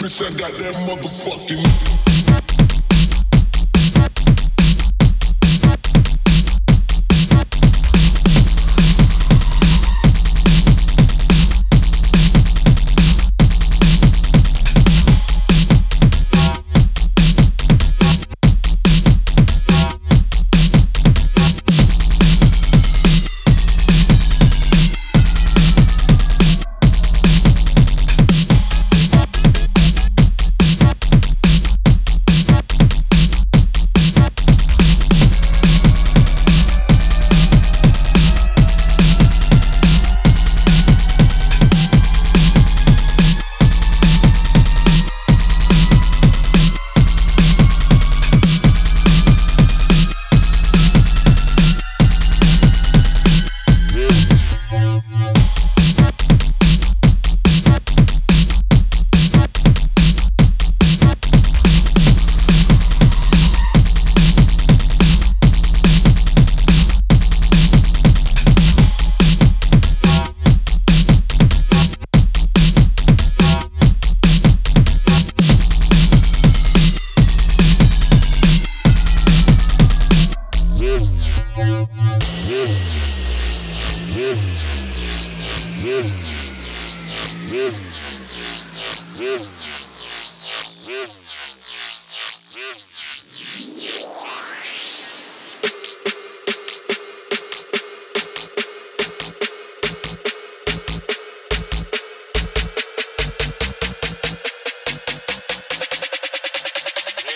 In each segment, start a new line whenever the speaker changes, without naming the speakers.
Bitch, I got that motherfucking.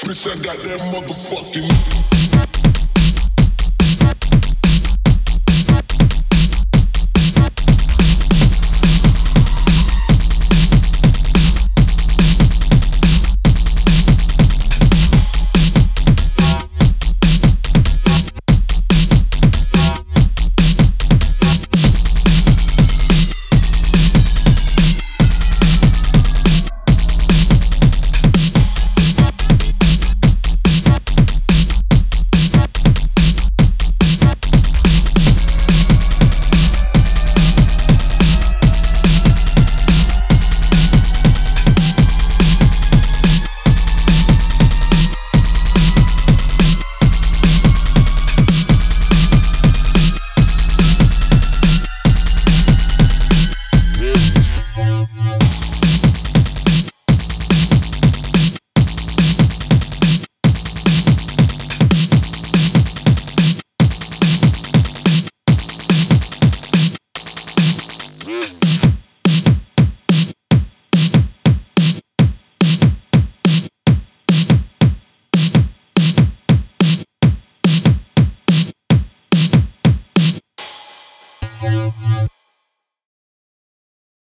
Bitch, I got that motherfucking. Yeah.